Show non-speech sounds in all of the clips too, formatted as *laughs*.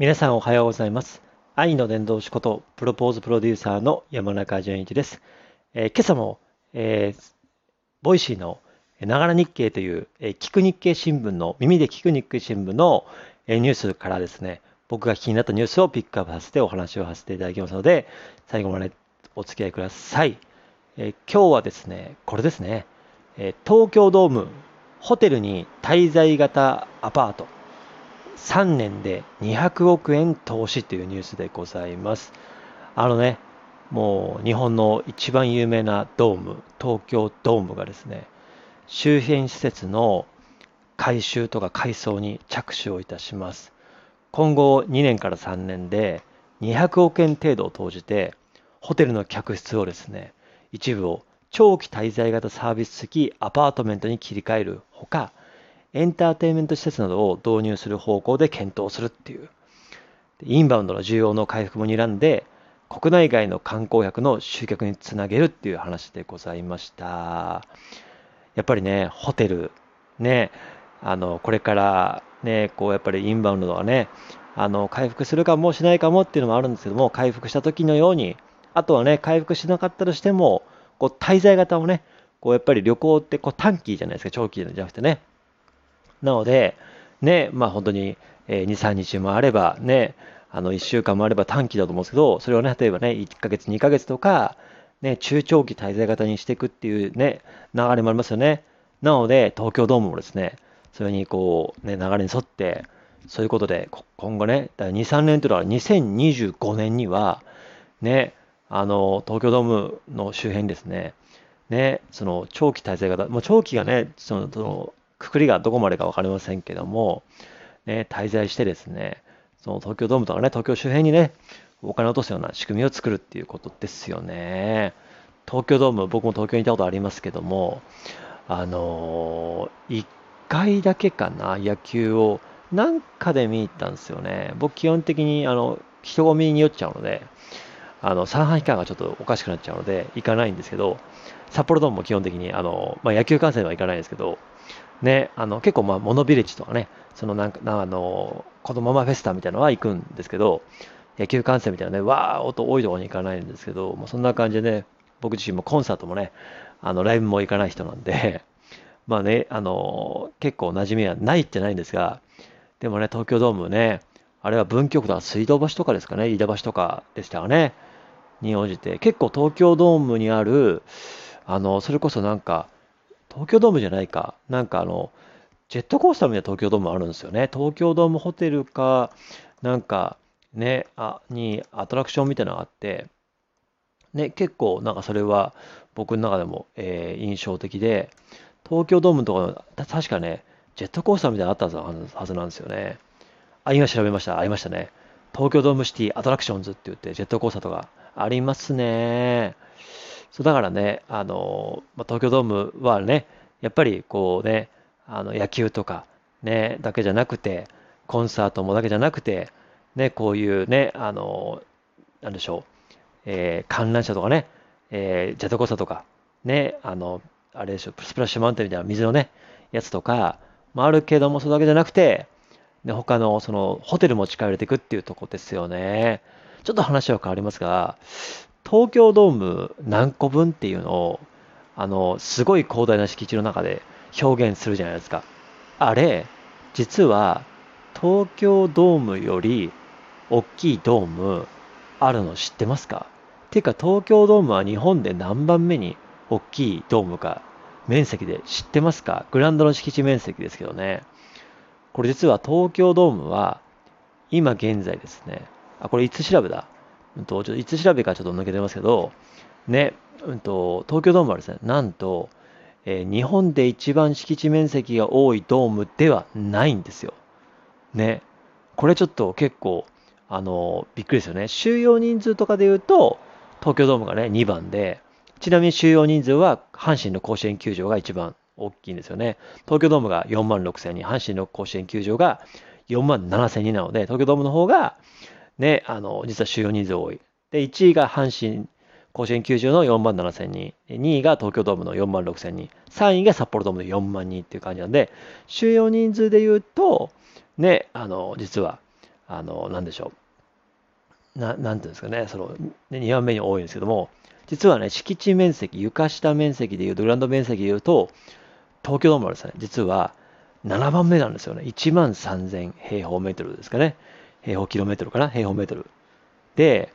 皆さんおはようございます。愛の伝道師ことプロポーズプロデューサーの山中淳一です。えー今朝も、えー Voicy のながら日経という、えー聞く日経新聞の耳で聞く日経新聞の、えーニュースからですね、僕が気になったニュースをピックアップさせてお話をさせていただきますので、最後までお付き合いください。えー今日はですね、これですね、えー東京ドームホテルに滞在型アパート3年で200億円投資というニュースでございます。あのね、もう日本の一番有名なドーム、東京ドームがですね、周辺施設の改修とか改装に着手をいたします。今後2年から3年で200億円程度を投じて、ホテルの客室をですね、一部を長期滞在型サービス付きアパートメントに切り替えるほか、エンターテインメント施設などを導入する方向で検討するっていう。インバウンドの需要の回復も睨んで、国内外の観光客の集客につなげるっていう話でございました。やっぱりね、ホテル、ね、あの、これからね、こうやっぱりインバウンドがね、あの、回復するかもしないかもっていうのもあるんですけども、回復した時のように、あとはね、回復しなかったとしても、こう滞在型をね、こうやっぱり旅行ってこう短期じゃないですか、長期じゃなくてね。なので、ね、まあ本当に、えー2、3日もあれば、ね、あの1週間もあれば短期だと思うんですけど、それをね、例えばね、1ヶ月、2ヶ月とか、ね、中長期滞在型にしていくっていうね、流れもありますよね。なので、東京ドームもですね、それにこう、ね、流れに沿って、そういうことで、今後ね、だ2、3年というのは2025年には、ね、あの、東京ドームの周辺ですね、ね、その長期滞在型、もう長期がね、その、その、くくりがどこまでか分かりませんけども、ね、滞在してですね、その東京ドームとかね、東京周辺にね、お金を落とすような仕組みを作るっていうことですよね。東京ドーム、僕も東京にいたことありますけども、あのー、1回だけかな、野球を、なんかで見に行ったんですよね。僕、基本的に、あの、人混みに酔っちゃうので、あの、三半期間がちょっとおかしくなっちゃうので、行かないんですけど、札幌ドームも基本的に、あの、まあ、野球観戦は行かないんですけど、ね、あの、結構、まあ、モノビレッジとかね、そのなんか、なあの、子供ママフェスタみたいなのは行くんですけど、野球観戦みたいなね、わー音多いところに行かないんですけど、もうそんな感じでね、僕自身もコンサートもね、あの、ライブも行かない人なんで、*laughs* まあね、あの、結構馴染みはないってないんですが、でもね、東京ドームね、あれは文京区とか水道橋とかですかね、飯田橋とかでしたかね、に応じて、結構東京ドームにある、あの、それこそなんか、東京ドームじゃないか、なんかあの、ジェットコースターみたいな東京ドームあるんですよね。東京ドームホテルか、なんかね、あ、にアトラクションみたいなのがあって、ね、結構なんかそれは僕の中でも、えー印象的で、東京ドームところ、た確かね、ジェットコースターみたいなのあったはずはずなんですよね。あ、今調べました。ありましたね。東京ドームシティアトラクションズって言って、ジェットコースターとかありますね。そうだからね、あの、まあ、東京ドームはね、やっぱりこうね、あの野球とかね、だけじゃなくて、コンサートもだけじゃなくて、ね、こういうね、あの、なんでしょう、えー観覧車とかね、えージェットコースターとか、ね、あの、あれでしょ、スプラッシュマウンテンみたいな水のね、やつとか、もあるけども、それだけじゃなくて、で、他の、その、ホテルも近寄れていくっていうとこですよね。ちょっと話は変わりますが、東京ドーム何個分っていうのを、あの、すごい広大な敷地の中で表現するじゃないですか。あれ、実は、東京ドームより大きいドームあるの知ってますか？ていうか、東京ドームは日本で何番目に大きいドームか、面積で知ってますか？グランドの敷地面積ですけどね。これ実は東京ドームは、今現在ですね、あ、これいつ調べだ？うんと、ちょっといつ調べかちょっと抜けてますけど、ね、うんと、東京ドームはですね、なんと、えー日本で一番敷地面積が多いドームではないんですよ。ね。これちょっと結構、あの、びっくりですよね。収容人数とかで言うと、東京ドームがね、2番で、ちなみに収容人数は阪神の甲子園球場が一番大きいんですよね。東京ドームが4万6千人、阪神の甲子園球場が4万7千人なので、東京ドームの方が、ね、あの、実は収容人数多い。で、1位が阪神甲子園球場の4万7千人、2位が東京ドームの4万6千人、3位が札幌ドームの4万人っていう感じなんで、収容人数で言うと、ね、あの、実は、あの、なんでしょう。ななんていうんですかね、その、2番目に多いんですけども、実はね、敷地面積、床下面積でいうと、グラウンド面積でいうと、東京ドームはですね、実は7番目なんですよね。1万3000平方メートルですかね。平方キロメートルかな？平方メートル。で、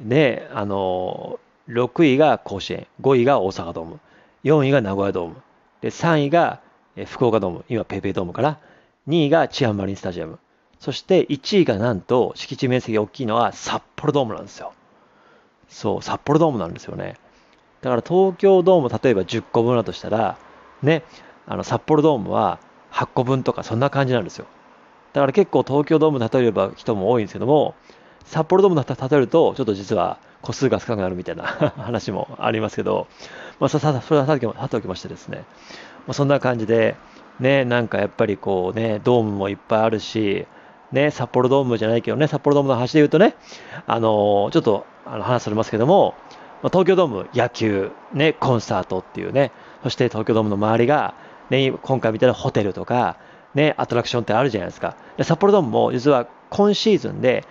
で、あの、6位が甲子園、5位が大阪ドーム、4位が名古屋ドーム、で、3位が福岡ドーム、今ペイペイドームかな？2位がチアンマリンスタジアム。そして1位がなんと敷地面積が大きいのは札幌ドームなんですよ。そう、札幌ドームなんですよね。だから東京ドーム例えば10個分だとしたら、ね、あの札幌ドームは8個分とかそんな感じなんですよ。だから結構東京ドーム例えれば人も多いんですけども、札幌ドーム例えるとちょっと実は個数が少なくなるみたいな *laughs* 話もありますけど、まあ、それはさておきましてですね、まあ、そんな感じで、ね、なんかやっぱりこうね、ドームもいっぱいあるし、ね、札幌ドームじゃないけどね、札幌ドームの話で言うとね、あのー、ちょっとあの話されますけども、まあ、東京ドーム、野球、ね、コンサートっていうね、そして東京ドームの周りが、ね、今回みたいなホテルとか、ね、アトラクションってあるじゃないですか。で札幌ドームも実は今シーズンで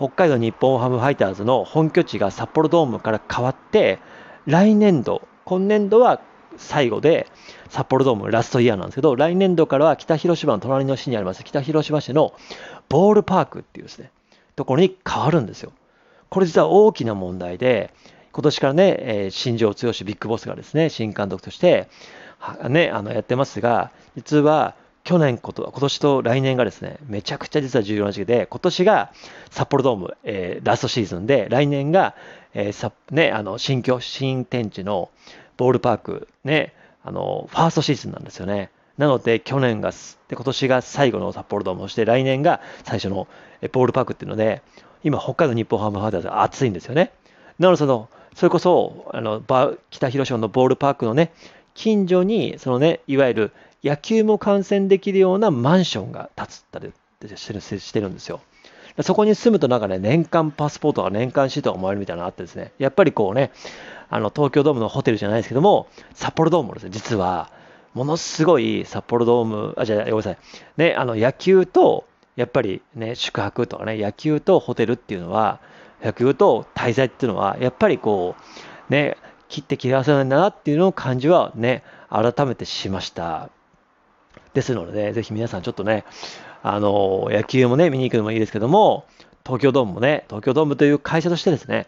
北海道日本ハムファイターズの本拠地が札幌ドームから変わって、来年度、今年度は最後で、札幌ドームラストイヤーなんですけど、来年度からは北広島の隣の市にあります、北広島市のボールパークっていうですね、ところに変わるんですよ。これ実は大きな問題で、今年からね、えー、新庄剛志ビッグボスがですね、新監督としては、ね、あのやってますが、実は去年こと、今年と来年がですね、めちゃくちゃ実は重要な時期で、今年が札幌ドーム、えー、ラストシーズンで、来年が、えーさね、あの新居、新天地のボールパーク、ね、あのファーストシーズンなんですよね。なので、去年が、で今年が最後の札幌ドーム、そして来年が最初のボールパークっていうので、今、北海道日本ハムファイターズが暑いんですよね。なので、その、それこそ、あの北広島のボールパークのね、近所に、そのね、いわゆる野球も観戦できるようなマンションが建つったりしてるしてるんですよ。そこに住むとなんかね、年間パスポートが年間シートがもらえるみたいなのがあってですね、やっぱりこうね、あの東京ドームのホテルじゃないですけども、札幌ドームもですね、実は、ものすごい札幌ドーム、あ、じゃ、ごめんなさい、ね、あの野球と、やっぱりね、宿泊とかね、野球とホテルっていうのは、野球と滞在っていうのは、やっぱりこう、ね、切って切り合わせないんだなっていうのを感じはね、改めてしました。ですので、ぜひ皆さんちょっとね、あの、野球もね、見に行くのもいいですけども、東京ドームもね、東京ドームという会社としてですね、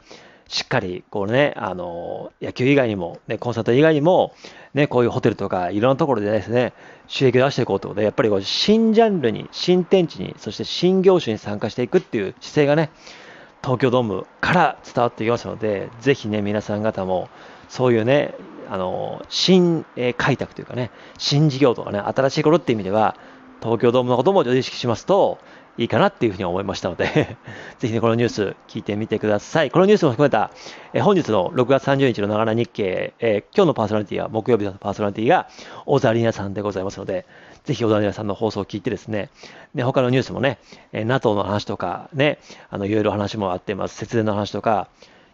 しっかり、こうね、あの、野球以外にも、ね、コンサート以外にも、ね、こういうホテルとか、いろんなところでですね、収益を出していこうということで、やっぱりこう新ジャンルに、新天地に、そして新業種に参加していくっていう姿勢がね、東京ドームから伝わってきますので、ぜひね、皆さん方も、そういうね、あの、新、え開拓というかね、新事業とかね、新しいことっていう意味では、東京ドームのことも意識しますと、いいかなっていうふうに思いましたので *laughs* ぜひね、このニュース聞いてみてください。このニュースも含めた、え本日の6月30日のながら日経、え今日のパーソナリティは、木曜日のパーソナリティが、大沢里奈さんでございますので、ぜひ小田里奈さんの放送を聞いてですね、で他のニュースもね、え NATO の話とかね、あのいろいろ話もあってます、節電の話とか、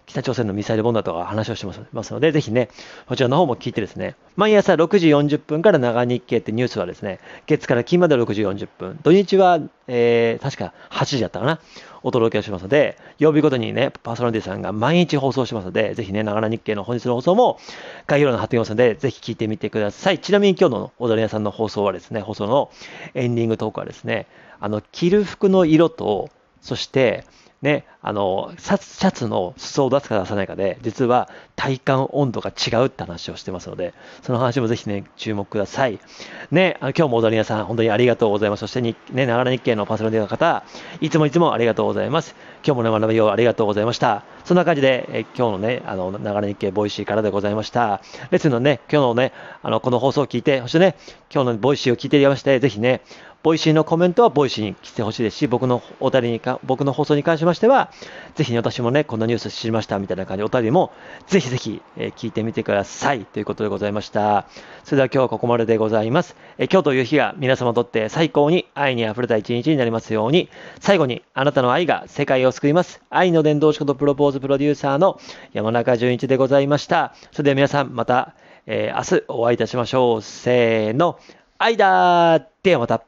北朝鮮のミサイル問題とか話をしてますので、ぜひね、こちらの方も聞いてですね、毎朝6時40分から長日経ってニュースはですね、月から金まで6時40分、土日は、えー、確か8時だったかな、お届けをしますので、曜日ごとにね、パーソナリティさんが毎日放送しますので、ぜひね、長日経の本日の放送も概要欄に貼っておきますので、ぜひ聞いてみてください。ちなみに今日の踊り屋さんの放送はですね、放送のエンディングトークはですね、あの、着る服の色と、そして、ね、あの、シャツの裾を出すか出さないかで、実は体感温度が違うって話をしてますので、その話もぜひね、注目ください。ね、あの今日も踊り屋さん、本当にありがとうございます。そして、ね、ながら日経のパーソナリティの方、いつもいつもありがとうございます。今日もね、学びをありがとうございました。そんな感じで、え今日のね、あの、ながら日経 Voicy からでございました。ですのでね、今日のね、あの、この放送を聞いて、そしてね、今日の Voicy を聞いていまして、ぜひね、 Voicy のコメントは Voicy に来てほしいですし、僕のお便りにか、僕の放送に関しましては、ぜひ、ね、私もね、こんなニュース知りましたみたいな感じでお便りも、ぜひぜひ、え、聞いてみてください。ということでございました。それでは今日はここまででございます。えー、今日という日が皆様にとって最高に愛に溢れた一日になりますように、最後にあなたの愛が世界を救います。愛の伝道師ことプロポーズプロデューサーの山中淳一でございました。それでは皆さんまた、えー、明日お会いいたしましょう。せーの。愛だーではまた。